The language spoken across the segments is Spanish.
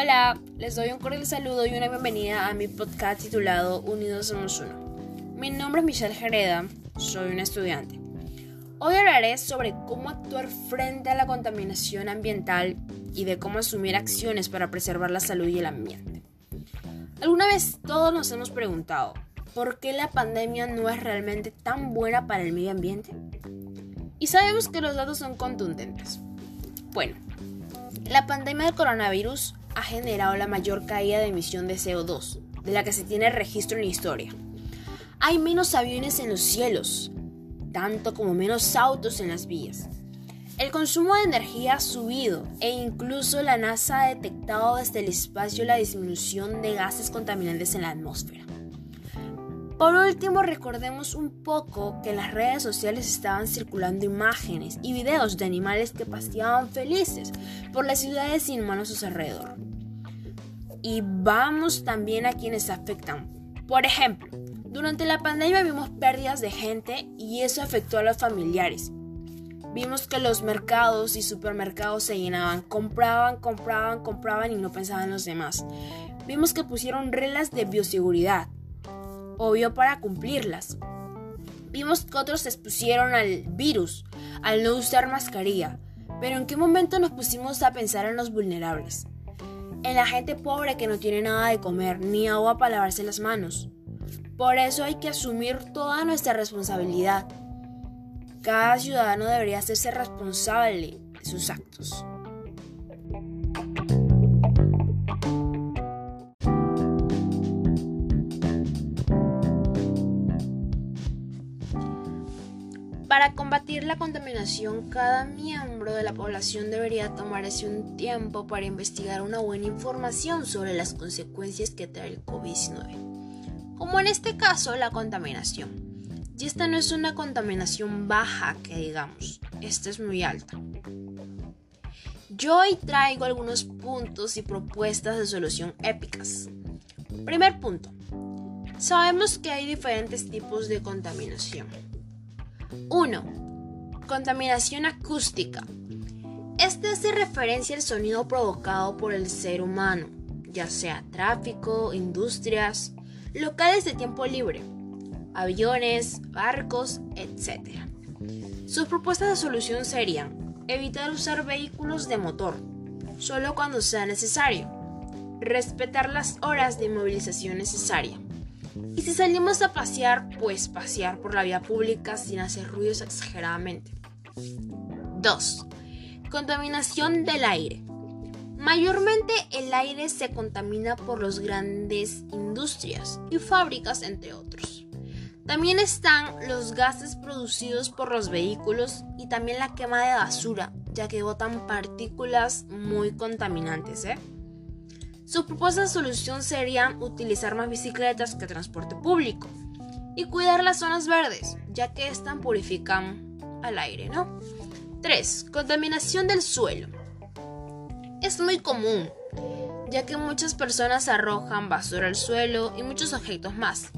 Hola, les doy un cordial saludo y una bienvenida a mi podcast titulado Unidos Somos Uno. Mi nombre es Michelle Jereda, soy una estudiante. Hoy hablaré sobre cómo actuar frente a la contaminación ambiental y de cómo asumir acciones para preservar la salud y el ambiente. ¿Alguna vez todos nos hemos preguntado por qué la pandemia no es realmente tan buena para el medio ambiente? Y sabemos que los datos son contundentes. Bueno, la pandemia del coronavirus ha generado la mayor caída de emisión de CO2, de la que se tiene registro en la historia. Hay menos aviones en los cielos, tanto como menos autos en las vías. El consumo de energía ha subido e incluso la NASA ha detectado desde el espacio la disminución de gases contaminantes en la atmósfera. Por último, recordemos un poco que en las redes sociales estaban circulando imágenes y videos de animales que paseaban felices por las ciudades sin humanos a su alrededor. Y vamos también a quienes afectan. Por ejemplo, durante la pandemia vimos pérdidas de gente y eso afectó a los familiares. Vimos que los mercados y supermercados se llenaban, compraban, compraban, compraban y no pensaban en los demás. Vimos que pusieron reglas de bioseguridad obvio para cumplirlas. Vimos que otros se expusieron al virus al no usar mascarilla, pero ¿en qué momento nos pusimos a pensar en los vulnerables? En la gente pobre que no tiene nada de comer ni agua para lavarse las manos. Por eso hay que asumir toda nuestra responsabilidad. Cada ciudadano debería hacerse responsable de sus actos. La contaminación, cada miembro de la población debería tomarse un tiempo para investigar una buena información sobre las consecuencias que trae el COVID-19, como en este caso la contaminación. Y esta no es una contaminación baja que digamos, esta es muy alta. Yo hoy traigo algunos puntos y propuestas de solución épicas. Primer punto. Sabemos que hay diferentes tipos de contaminación 1. Contaminación acústica. Este hace referencia al sonido provocado por el ser humano, ya sea tráfico, industrias, locales de tiempo libre, aviones, barcos, etc. Sus propuestas de solución serían evitar usar vehículos de motor, solo cuando sea necesario, respetar las horas de movilización necesaria, y si salimos a pasear, pues pasear por la vía pública sin hacer ruidos exageradamente. 2. Contaminación del aire. Mayormente el aire se contamina por las grandes industrias y fábricas, entre otros. También están los gases producidos por los vehículos y también la quema de basura, ya que botan partículas muy contaminantes. ¿eh? Su propuesta solución sería utilizar más bicicletas que transporte público y cuidar las zonas verdes, ya que estas purifican al aire, ¿no? 3. Contaminación del suelo. Es muy común, ya que muchas personas arrojan basura al suelo y muchos objetos más,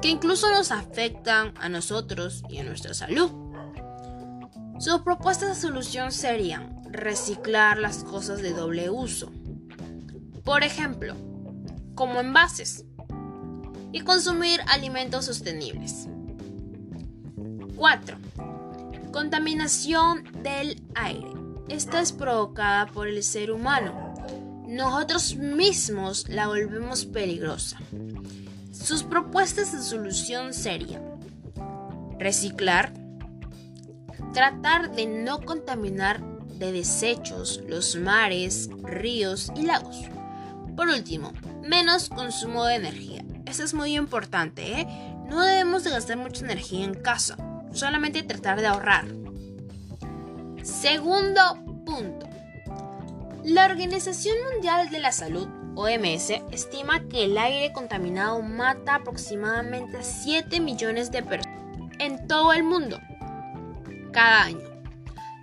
que incluso nos afectan a nosotros y a nuestra salud. Sus propuestas de solución serían reciclar las cosas de doble uso, por ejemplo, como envases, y consumir alimentos sostenibles. 4. Contaminación del aire. Esta es provocada por el ser humano. Nosotros mismos la volvemos peligrosa. Sus propuestas de solución serían reciclar, tratar de no contaminar de desechos los mares, ríos y lagos por último, menos consumo de energía. Eso es muy importante, ¿eh? No debemos de gastar mucha energía en casa, solamente tratar de ahorrar. Segundo punto. La Organización Mundial de la Salud, OMS, estima que el aire contaminado mata aproximadamente a 7 millones de personas en todo el mundo cada año.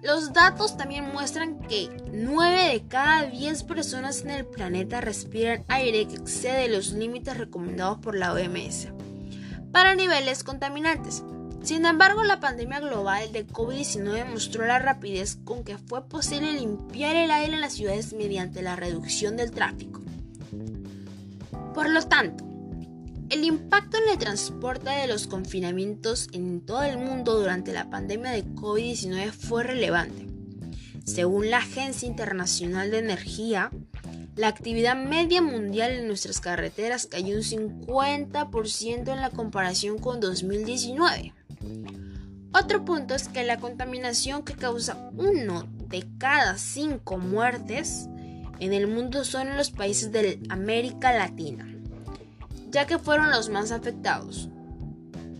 Los datos también muestran que 9 de cada 10 personas en el planeta respiran aire que excede los límites recomendados por la OMS para niveles contaminantes. Sin embargo, la pandemia global de COVID-19 mostró la rapidez con que fue posible limpiar el aire en las ciudades mediante la reducción del tráfico. Por lo tanto, el impacto en el transporte de los confinamientos en todo el mundo durante la pandemia de COVID-19 fue relevante. Según la Agencia Internacional de Energía, la actividad media mundial en nuestras carreteras cayó un 50% en la comparación con 2019. Otro punto es que la contaminación que causa uno de cada cinco muertes en el mundo son los países de América Latina, ya que fueron los más afectados.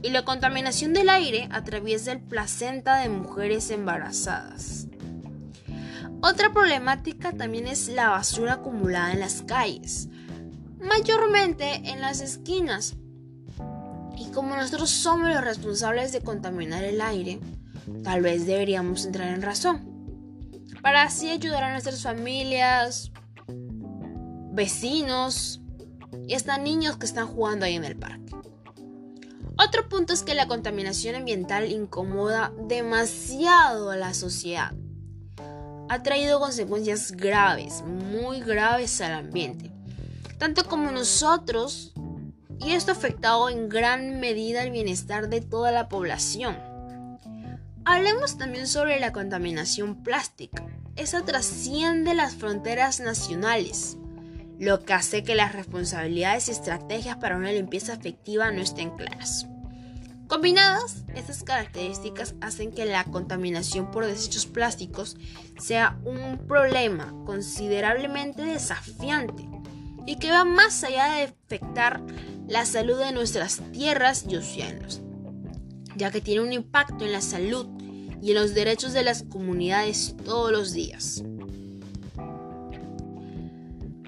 Y la contaminación del aire atraviesa el placenta de mujeres embarazadas. Otra problemática también es la basura acumulada en las calles, mayormente en las esquinas, y como nosotros somos los responsables de contaminar el aire, tal vez deberíamos entrar en razón. Para así ayudar a nuestras familias, vecinos y hasta niños que están jugando ahí en el parque. Otro punto es que la contaminación ambiental incomoda demasiado a la sociedad. Ha traído consecuencias graves, muy graves al ambiente, tanto como nosotros y esto ha afectado en gran medida el bienestar de toda la población. Hablemos también sobre la contaminación plástica. Esa trasciende las fronteras nacionales, lo que hace que las responsabilidades y estrategias para una limpieza efectiva no estén claras. Combinadas, estas características hacen que la contaminación por desechos plásticos sea un problema considerablemente desafiante y que va más allá de afectar la salud de nuestras tierras y océanos, ya que tiene un impacto en la salud y en los derechos de las comunidades todos los días.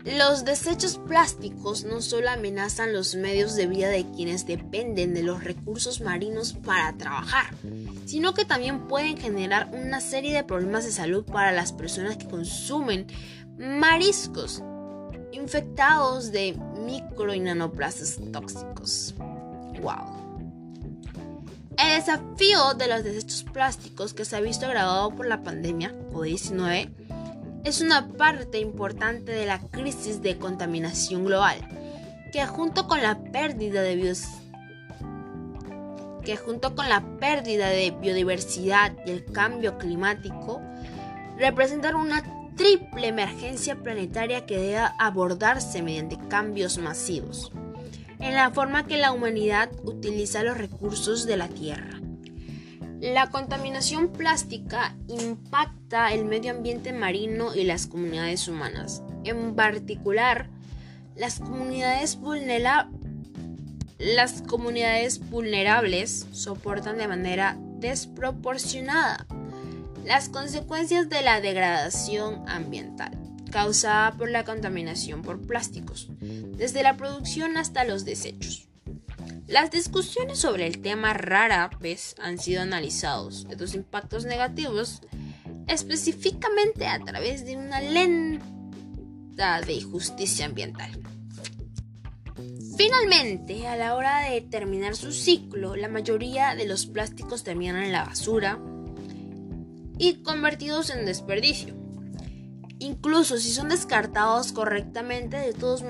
Los desechos plásticos no solo amenazan los medios de vida de quienes dependen de los recursos marinos para trabajar, sino que también pueden generar una serie de problemas de salud para las personas que consumen mariscos infectados de micro y nanoplásticos tóxicos. ¡Wow! El desafío de los desechos plásticos que se ha visto agravado por la pandemia COVID-19 es una parte importante de la crisis de contaminación global, que junto con la pérdida de pérdida de biodiversidad y el cambio climático representan una triple emergencia planetaria que debe abordarse mediante cambios masivos en la forma que la humanidad utiliza los recursos de la Tierra. La contaminación plástica impacta el medio ambiente marino y las comunidades humanas. En particular, las comunidades, las comunidades vulnerables soportan de manera desproporcionada las consecuencias de la degradación ambiental causada por la contaminación por plásticos, desde la producción hasta los desechos. Las discusiones sobre el tema rara vez han sido analizados, estos impactos negativos, específicamente a través de una lenta de justicia ambiental. Finalmente, a la hora de terminar su ciclo, la mayoría de los plásticos terminan en la basura, y convertidos en desperdicio. Incluso si son descartados correctamente, de todos,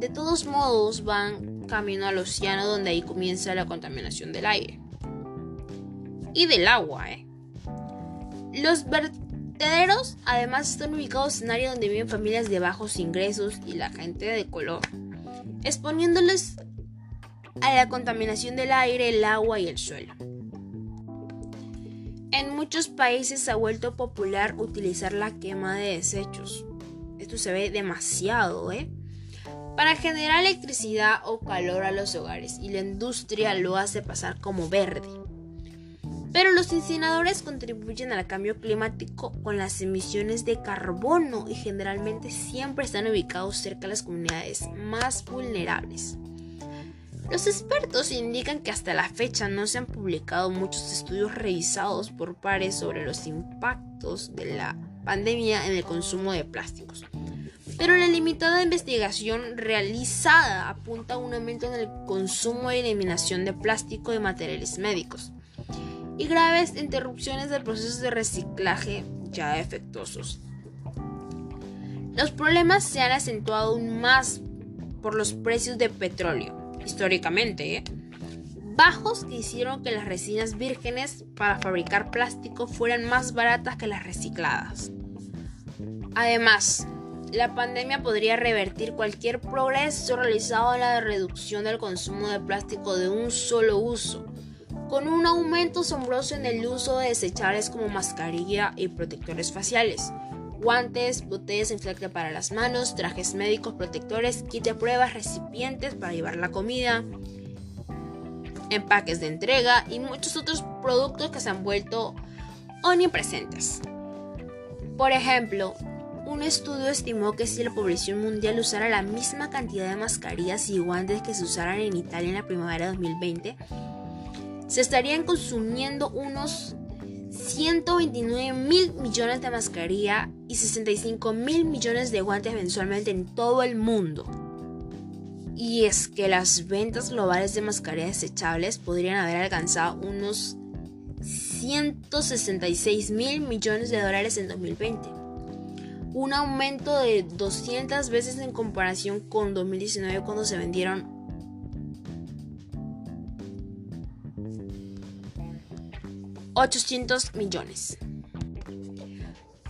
de todos modos van camino al océano donde ahí comienza la contaminación del aire. Y del agua, ¿eh? Los vertederos además están ubicados en áreas donde viven familias de bajos ingresos y la gente de color, exponiéndoles a la contaminación del aire, el agua y el suelo. En muchos países se ha vuelto popular utilizar la quema de desechos. Esto se ve demasiado, ¿eh? Para generar electricidad o calor a los hogares y la industria lo hace pasar como verde. Pero los incineradores contribuyen al cambio climático con las emisiones de carbono y generalmente siempre están ubicados cerca de las comunidades más vulnerables. Los expertos indican que hasta la fecha no se han publicado muchos estudios revisados por pares sobre los impactos de la pandemia en el consumo de plásticos. Pero la limitada investigación realizada apunta a un aumento en el consumo y eliminación de plástico de materiales médicos, y graves interrupciones del proceso de reciclaje ya defectuosos. Los problemas se han acentuado aún más por los precios de petróleo, históricamente, ¿eh? bajos que hicieron que las resinas vírgenes para fabricar plástico fueran más baratas que las recicladas. Además, la pandemia podría revertir cualquier progreso realizado en la reducción del consumo de plástico de un solo uso, con un aumento asombroso en el uso de desechables como mascarilla y protectores faciales, guantes, botellas inflecta para las manos, trajes médicos, protectores, kit de pruebas, recipientes para llevar la comida, empaques de entrega y muchos otros productos que se han vuelto omnipresentes. Por ejemplo, un estudio estimó que si la población mundial usara la misma cantidad de mascarillas y guantes que se usaran en Italia en la primavera de 2020, se estarían consumiendo unos 129 mil millones de mascarillas y 65 mil millones de guantes mensualmente en todo el mundo. Y es que las ventas globales de mascarillas desechables podrían haber alcanzado unos 166 mil millones de dólares en 2020. Un aumento de 200 veces en comparación con 2019 cuando se vendieron 800 millones.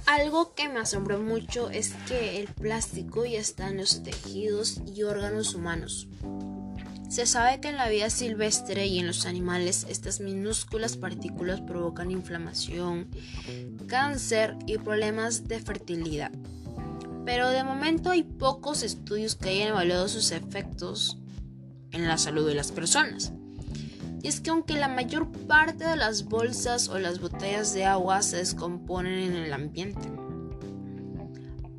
Algo que me asombró mucho es que el plástico ya está en los tejidos y órganos humanos. Se sabe que en la vida silvestre y en los animales estas minúsculas partículas provocan inflamación, cáncer y problemas de fertilidad. Pero de momento hay pocos estudios que hayan evaluado sus efectos en la salud de las personas. Y es que aunque la mayor parte de las bolsas o las botellas de agua se descomponen en el ambiente,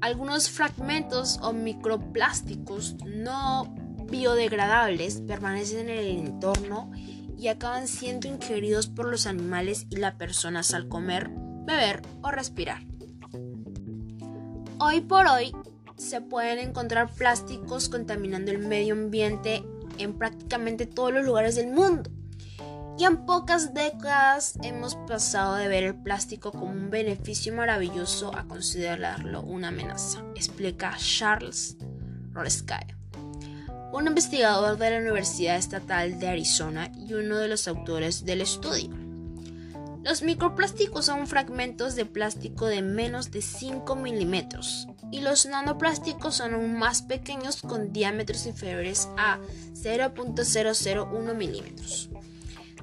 algunos fragmentos o microplásticos no biodegradables permanecen en el entorno y acaban siendo ingeridos por los animales y las personas al comer, beber o respirar. Hoy por hoy se pueden encontrar plásticos contaminando el medio ambiente en prácticamente todos los lugares del mundo. Y en pocas décadas hemos pasado de ver el plástico como un beneficio maravilloso a considerarlo una amenaza, explica Charles Roleskaya, un investigador de la Universidad Estatal de Arizona y uno de los autores del estudio. Los microplásticos son fragmentos de plástico de menos de 5 milímetros y los nanoplásticos son aún más pequeños con diámetros inferiores a 0.001 milímetros.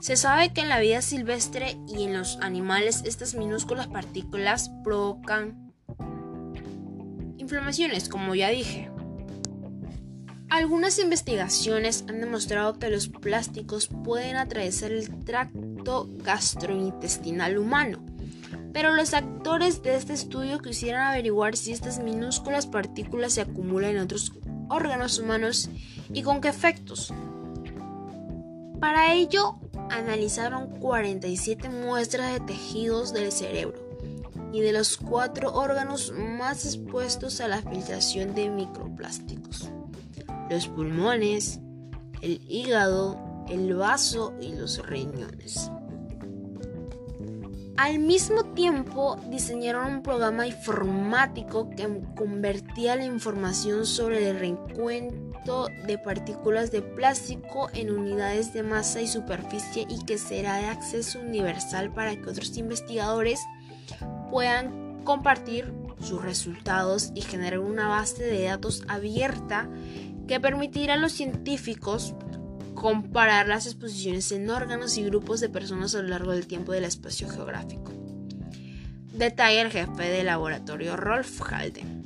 Se sabe que en la vida silvestre y en los animales estas minúsculas partículas provocan inflamaciones, como ya dije. Algunas investigaciones han demostrado que los plásticos pueden atravesar el tracto gastrointestinal humano, pero los actores de este estudio quisieran averiguar si estas minúsculas partículas se acumulan en otros órganos humanos y con qué efectos. Para ello, analizaron 47 muestras de tejidos del cerebro y de los cuatro órganos más expuestos a la filtración de microplásticos. Los pulmones, el hígado, el vaso y los riñones. Al mismo tiempo diseñaron un programa informático que convertía la información sobre el reencuentro de partículas de plástico en unidades de masa y superficie y que será de acceso universal para que otros investigadores puedan compartir sus resultados y generar una base de datos abierta que permitirá a los científicos comparar las exposiciones en órganos y grupos de personas a lo largo del tiempo del espacio geográfico. Detalla el jefe del laboratorio Rolf Halden.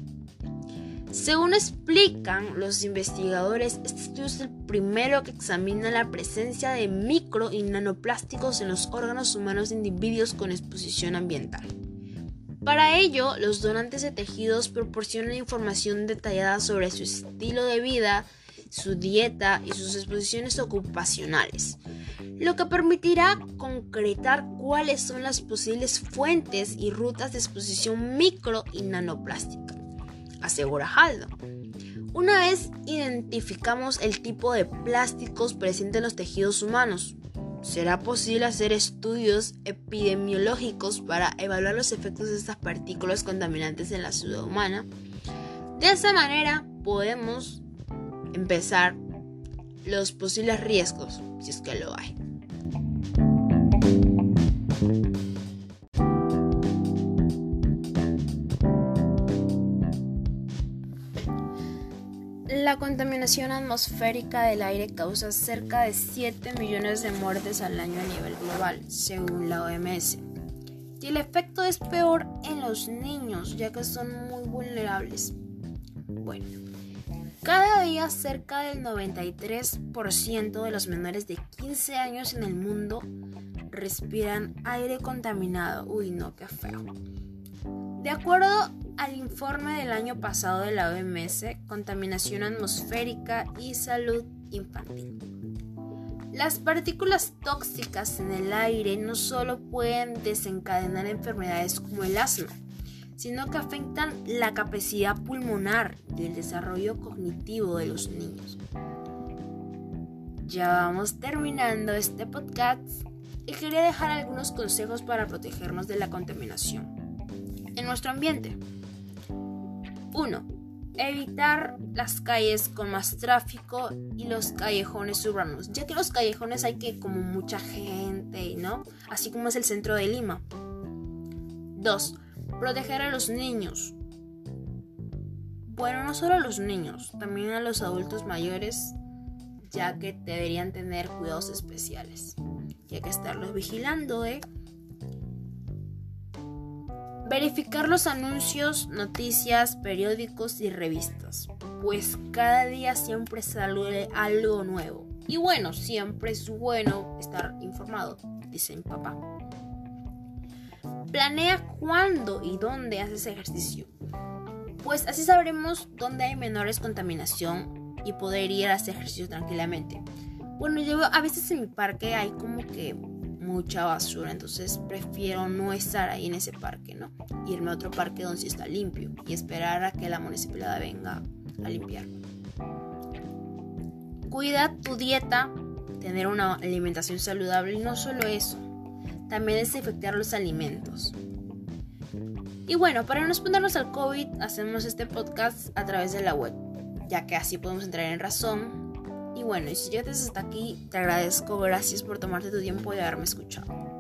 Según explican los investigadores, este estudio es el primero que examina la presencia de micro y nanoplásticos en los órganos humanos de individuos con exposición ambiental. Para ello, los donantes de tejidos proporcionan información detallada sobre su estilo de vida, su dieta y sus exposiciones ocupacionales, lo que permitirá concretar cuáles son las posibles fuentes y rutas de exposición micro y nanoplástica asegura Haldo. Una vez identificamos el tipo de plásticos presentes en los tejidos humanos, será posible hacer estudios epidemiológicos para evaluar los efectos de estas partículas contaminantes en la ciudad humana. De esa manera podemos empezar los posibles riesgos, si es que lo hay. La contaminación atmosférica del aire causa cerca de 7 millones de muertes al año a nivel global, según la OMS. Y el efecto es peor en los niños, ya que son muy vulnerables. Bueno, cada día cerca del 93% de los menores de 15 años en el mundo respiran aire contaminado. Uy, no, qué feo. De acuerdo al informe del año pasado de la OMS, Contaminación atmosférica y salud infantil. Las partículas tóxicas en el aire no solo pueden desencadenar enfermedades como el asma, sino que afectan la capacidad pulmonar y el desarrollo cognitivo de los niños. Ya vamos terminando este podcast y quería dejar algunos consejos para protegernos de la contaminación en nuestro ambiente. 1. Evitar las calles con más tráfico y los callejones urbanos, ya que los callejones hay que como mucha gente, ¿no? Así como es el centro de Lima. 2. Proteger a los niños. Bueno, no solo a los niños, también a los adultos mayores, ya que deberían tener cuidados especiales. Y hay que estarlos vigilando, ¿eh? Verificar los anuncios, noticias, periódicos y revistas, pues cada día siempre sale algo nuevo. Y bueno, siempre es bueno estar informado, dice mi papá. Planea cuándo y dónde haces ejercicio, pues así sabremos dónde hay menores contaminación y poder ir a hacer ejercicio tranquilamente. Bueno, yo a veces en mi parque hay como que mucha basura, entonces prefiero no estar ahí en ese parque, ¿no? Irme a otro parque donde sí está limpio y esperar a que la municipalidad venga a limpiar. Cuida tu dieta, tener una alimentación saludable y no solo eso, también desinfectar los alimentos. Y bueno, para no exponernos al COVID, hacemos este podcast a través de la web, ya que así podemos entrar en razón y bueno, y si llegas hasta aquí, te agradezco. Gracias por tomarte tu tiempo y haberme escuchado.